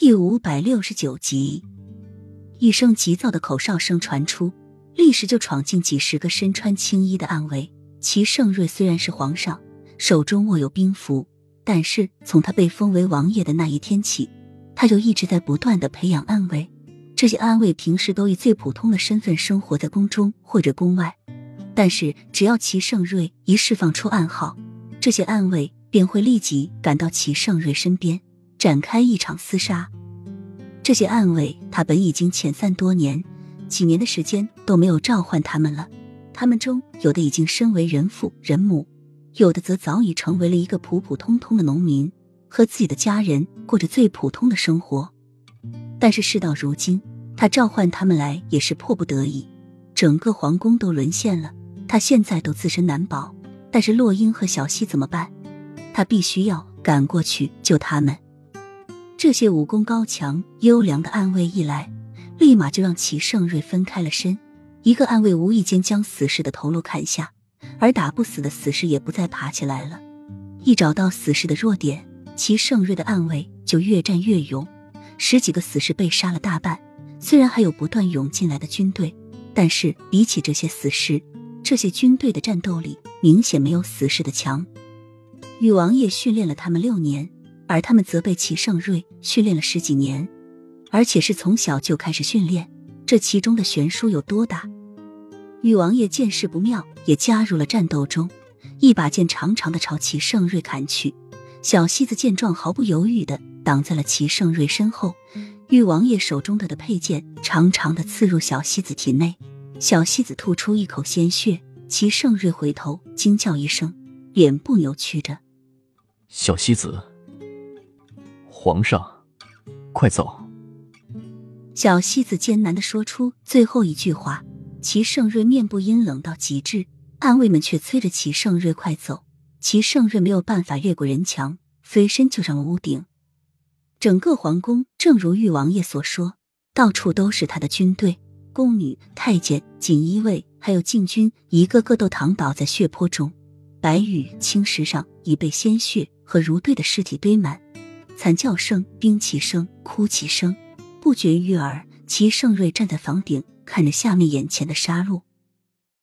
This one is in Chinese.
第五百六十九集，一声急躁的口哨声传出，立时就闯进几十个身穿青衣的暗卫。齐盛瑞虽然是皇上，手中握有兵符，但是从他被封为王爷的那一天起，他就一直在不断的培养暗卫。这些暗卫平时都以最普通的身份生活在宫中或者宫外，但是只要齐盛瑞一释放出暗号，这些暗卫便会立即赶到齐盛瑞身边。展开一场厮杀，这些暗卫他本已经遣散多年，几年的时间都没有召唤他们了。他们中有的已经身为人父人母，有的则早已成为了一个普普通通的农民，和自己的家人过着最普通的生活。但是事到如今，他召唤他们来也是迫不得已。整个皇宫都沦陷了，他现在都自身难保。但是洛英和小溪怎么办？他必须要赶过去救他们。这些武功高强、优良的暗卫一来，立马就让齐盛瑞分开了身。一个暗卫无意间将死士的头颅砍下，而打不死的死士也不再爬起来了。一找到死士的弱点，齐盛瑞的暗卫就越战越勇。十几个死士被杀了大半，虽然还有不断涌进来的军队，但是比起这些死士，这些军队的战斗力明显没有死士的强。禹王爷训练了他们六年。而他们则被齐盛瑞训练了十几年，而且是从小就开始训练，这其中的悬殊有多大？禹王爷见势不妙，也加入了战斗中，一把剑长长的朝齐盛瑞砍去。小西子见状，毫不犹豫的挡在了齐盛瑞身后。禹王爷手中的的佩剑长长的刺入小西子体内，小西子吐出一口鲜血。齐盛瑞回头惊叫一声，脸部扭曲着：“小西子。”皇上，快走！小西子艰难的说出最后一句话。齐盛瑞面部阴冷到极致，暗卫们却催着齐盛瑞快走。齐盛瑞没有办法越过人墙，飞身就上了屋顶。整个皇宫，正如玉王爷所说，到处都是他的军队，宫女、太监、锦衣卫，还有禁军，一个个都躺倒在血泊中。白玉青石上已被鲜血和如堆的尸体堆满。惨叫声、兵器声、哭泣声不绝于耳。齐盛瑞站在房顶，看着下面眼前的杀戮，